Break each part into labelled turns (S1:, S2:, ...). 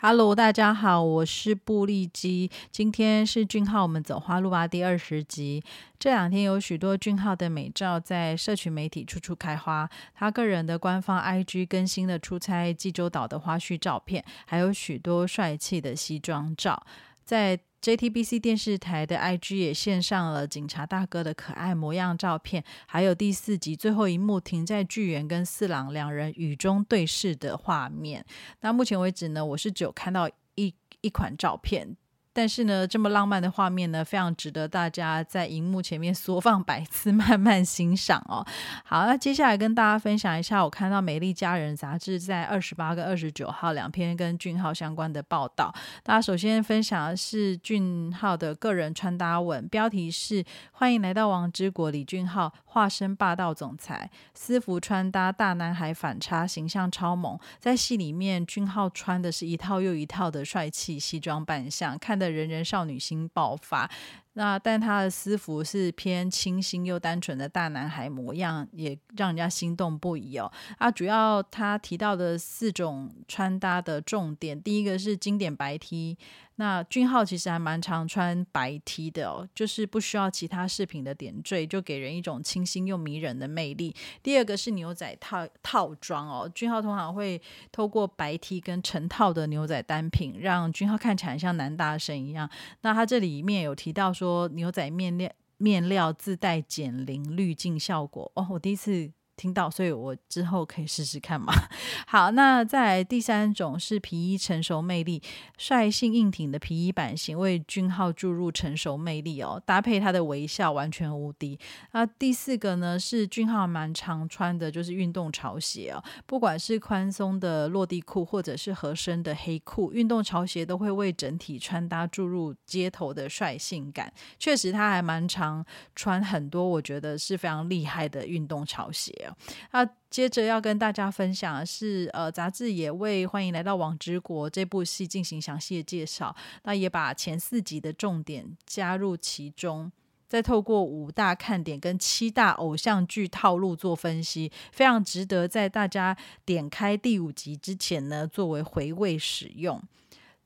S1: Hello，大家好，我是布利基。今天是俊浩，我们走花路吧第二十集。这两天有许多俊浩的美照在社群媒体处处开花，他个人的官方 IG 更新了出差济州岛的花絮照片，还有许多帅气的西装照。在 JTBC 电视台的 IG 也献上了警察大哥的可爱模样照片，还有第四集最后一幕停在巨源跟四郎两人雨中对视的画面。那目前为止呢，我是只有看到一一款照片。但是呢，这么浪漫的画面呢，非常值得大家在荧幕前面缩放百次，慢慢欣赏哦。好，那接下来跟大家分享一下，我看到《美丽佳人》杂志在二十八跟二十九号两篇跟俊浩相关的报道。大家首先分享的是俊浩的个人穿搭文，标题是“欢迎来到王之国”，李俊浩化身霸道总裁，私服穿搭大男孩反差，形象超萌。在戏里面，俊浩穿的是一套又一套的帅气西装扮相，看的人人少女心爆发，那但他的私服是偏清新又单纯的大男孩模样，也让人家心动不已哦。啊，主要他提到的四种穿搭的重点，第一个是经典白 T。那俊浩其实还蛮常穿白 T 的哦，就是不需要其他饰品的点缀，就给人一种清新又迷人的魅力。第二个是牛仔套套装哦，俊浩通常会透过白 T 跟成套的牛仔单品，让俊浩看起来像男大生一样。那他这里面有提到说，牛仔面料面料自带减龄滤镜效果哦，我第一次。听到，所以我之后可以试试看嘛。好，那再第三种是皮衣成熟魅力，率性硬挺的皮衣版型为君浩注入成熟魅力哦，搭配他的微笑完全无敌。那第四个呢是君浩蛮常穿的，就是运动潮鞋哦，不管是宽松的落地裤或者是合身的黑裤，运动潮鞋都会为整体穿搭注入街头的率性感。确实，他还蛮常穿很多，我觉得是非常厉害的运动潮鞋。那接着要跟大家分享的是，呃，杂志也为《欢迎来到网之国》这部戏进行详细的介绍，那也把前四集的重点加入其中，再透过五大看点跟七大偶像剧套路做分析，非常值得在大家点开第五集之前呢，作为回味使用。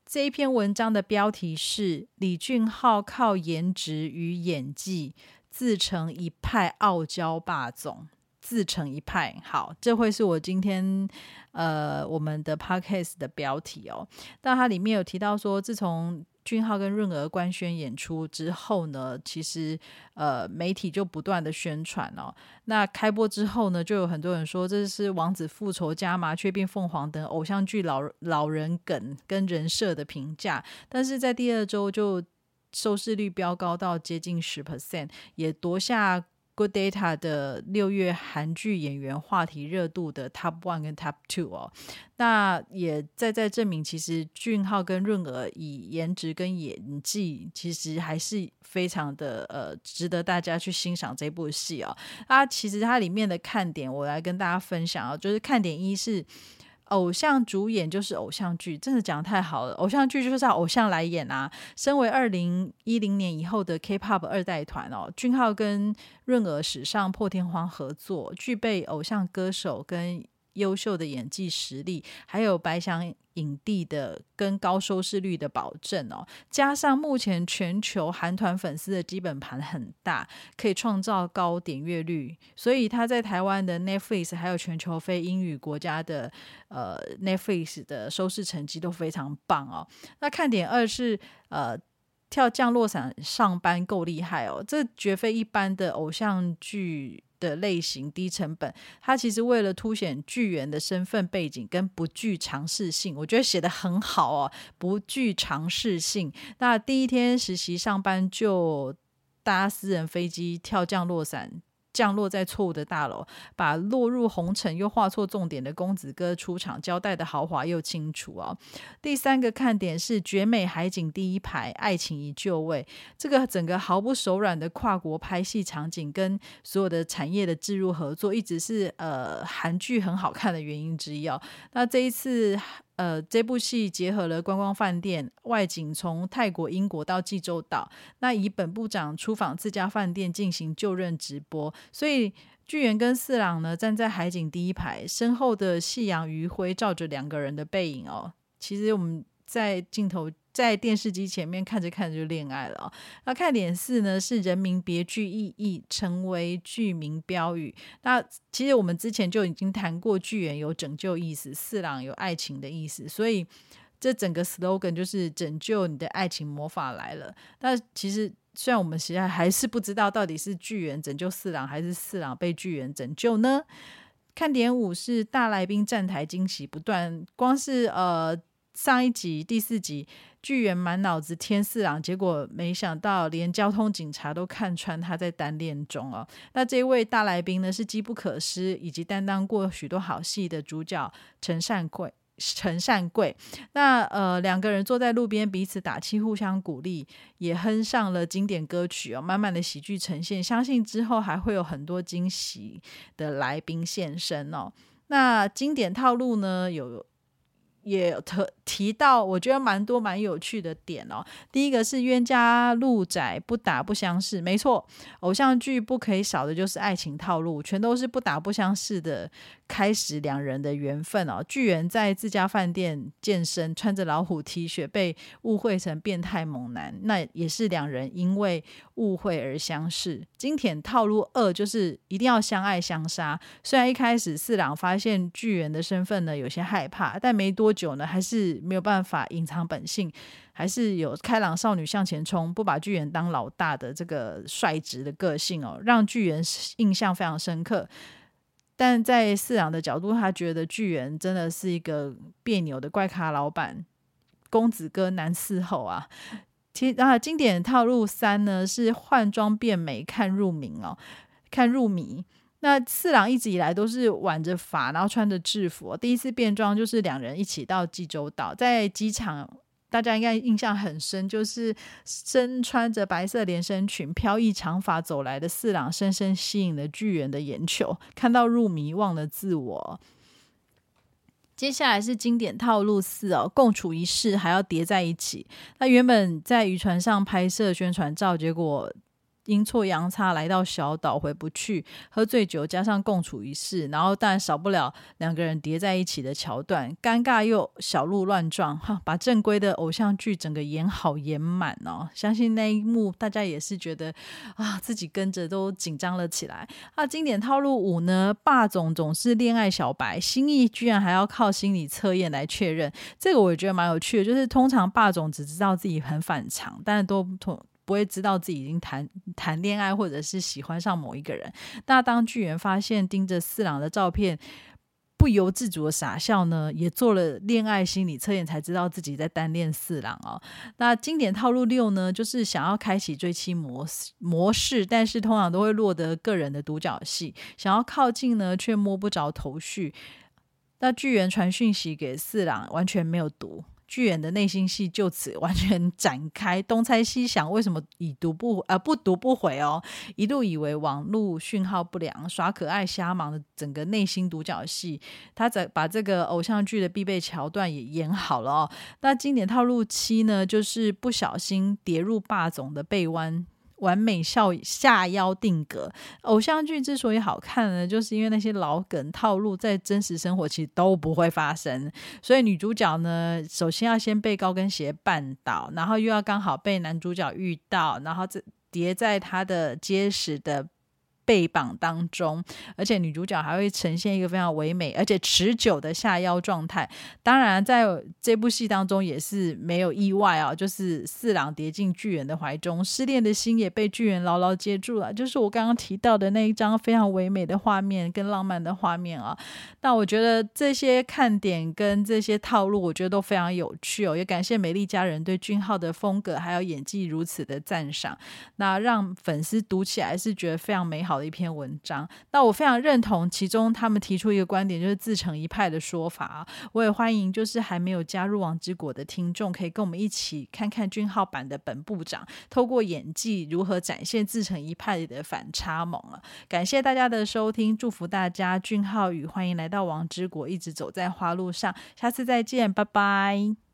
S1: 这一篇文章的标题是李俊浩靠颜值与演技自成一派傲娇霸总。自成一派，好，这会是我今天呃我们的 podcast 的标题哦。但它里面有提到说，自从俊浩跟润儿官宣演出之后呢，其实呃媒体就不断的宣传哦。那开播之后呢，就有很多人说这是王子复仇加麻雀变凤凰等偶像剧老老人梗跟人设的评价，但是在第二周就收视率飙高到接近十 percent，也夺下。Good Data 的六月韩剧演员话题热度的 Top One 跟 Top Two 哦，那也在在证明，其实俊浩跟润儿以颜值跟演技，其实还是非常的呃值得大家去欣赏这部戏哦。啊，其实它里面的看点，我来跟大家分享啊，就是看点一是。偶像主演就是偶像剧，真的讲的太好了。偶像剧就是让偶像来演啊。身为二零一零年以后的 K-pop 二代团哦，俊浩跟润娥史上破天荒合作，具备偶像歌手跟。优秀的演技实力，还有白想影帝的跟高收视率的保证哦，加上目前全球韩团粉丝的基本盘很大，可以创造高点阅率，所以他在台湾的 Netflix 还有全球非英语国家的呃 Netflix 的收视成绩都非常棒哦。那看点二是呃跳降落伞上班够厉害哦，这绝非一般的偶像剧。的类型低成本，他其实为了凸显剧员的身份背景跟不具尝试性，我觉得写的很好哦，不具尝试性。那第一天实习上班就搭私人飞机跳降落伞。降落在错误的大楼，把落入红尘又画错重点的公子哥出场，交代的豪华又清楚哦。第三个看点是绝美海景第一排，爱情已就位。这个整个毫不手软的跨国拍戏场景，跟所有的产业的置入合作，一直是呃韩剧很好看的原因之一哦。那这一次。呃，这部戏结合了观光饭店外景，从泰国、英国到济州岛，那以本部长出访自家饭店进行就任直播，所以巨源跟四郎呢站在海景第一排，身后的夕阳余晖照着两个人的背影哦。其实我们。在镜头在电视机前面看着看着就恋爱了。那看点四呢是人民别具意义，成为剧名标语。那其实我们之前就已经谈过，剧源有拯救意思，四郎有爱情的意思，所以这整个 slogan 就是拯救你的爱情魔法来了。那其实虽然我们现在还是不知道到底是剧源拯救四郎，还是四郎被剧源拯救呢？看点五是大来宾站台惊喜不断，光是呃上一集第四集剧员满脑子天四郎，结果没想到连交通警察都看穿他在单恋中哦。那这位大来宾呢是机不可失，以及担当过许多好戏的主角陈善贵。陈善贵，那呃两个人坐在路边彼此打气，互相鼓励，也哼上了经典歌曲哦。满满的喜剧呈现，相信之后还会有很多惊喜的来宾现身哦。那经典套路呢有。也特提到，我觉得蛮多蛮有趣的点哦。第一个是冤家路窄，不打不相识。没错，偶像剧不可以少的就是爱情套路，全都是不打不相识的开始，两人的缘分哦。巨人在自家饭店健身，穿着老虎 T 恤，被误会成变态猛男，那也是两人因为误会而相识。经典套路二就是一定要相爱相杀。虽然一开始四郎发现巨人的身份呢，有些害怕，但没多。久呢，还是没有办法隐藏本性，还是有开朗少女向前冲，不把巨人当老大的这个率直的个性哦，让巨人印象非常深刻。但在四郎的角度，他觉得巨人真的是一个别扭的怪咖老板，公子哥难伺候啊。其啊，经典套路三呢是换装变美，看入迷哦，看入迷。那四郎一直以来都是挽着发，然后穿着制服。第一次变装就是两人一起到济州岛，在机场，大家应该印象很深，就是身穿着白色连身裙、飘逸长发走来的四郎，深深吸引了巨人的眼球，看到入迷，忘了自我。接下来是经典套路四哦，共处一室还要叠在一起。那原本在渔船上拍摄宣传照，结果。阴错阳差来到小岛回不去，喝醉酒加上共处一室，然后当然少不了两个人叠在一起的桥段，尴尬又小鹿乱撞，哈，把正规的偶像剧整个演好演满哦。相信那一幕大家也是觉得啊，自己跟着都紧张了起来。啊，经典套路五呢，霸总总是恋爱小白，心意居然还要靠心理测验来确认，这个我也觉得蛮有趣的。就是通常霸总只知道自己很反常，但是都同。不会知道自己已经谈谈恋爱，或者是喜欢上某一个人。那当巨人发现盯着四郎的照片，不由自主的傻笑呢，也做了恋爱心理测验，才知道自己在单恋四郎哦。那经典套路六呢，就是想要开启追妻模式模式，但是通常都会落得个人的独角戏。想要靠近呢，却摸不着头绪。那巨人传讯息给四郎，完全没有读。巨演的内心戏就此完全 展开，东猜西想，为什么已读不呃不读不回哦？一度以为网路讯号不良，耍可爱瞎忙的整个内心独角戏，他在把这个偶像剧的必备桥段也演好了哦。那经典套路七呢，就是不小心跌入霸总的背弯。完美笑下腰定格，偶像剧之所以好看呢，就是因为那些老梗套路在真实生活其实都不会发生。所以女主角呢，首先要先被高跟鞋绊倒，然后又要刚好被男主角遇到，然后这叠在他的结实的。被绑当中，而且女主角还会呈现一个非常唯美而且持久的下腰状态。当然，在这部戏当中也是没有意外啊，就是四郎跌进巨人的怀中，失恋的心也被巨人牢牢接住了。就是我刚刚提到的那一张非常唯美的画面跟浪漫的画面啊。那我觉得这些看点跟这些套路，我觉得都非常有趣哦。也感谢美丽家人对俊浩的风格还有演技如此的赞赏，那让粉丝读起来是觉得非常美好。好的一篇文章，那我非常认同其中他们提出一个观点，就是自成一派的说法。我也欢迎就是还没有加入王之国的听众，可以跟我们一起看看俊浩版的本部长，透过演技如何展现自成一派的反差萌啊！感谢大家的收听，祝福大家俊浩与欢迎来到王之国，一直走在花路上，下次再见，拜拜。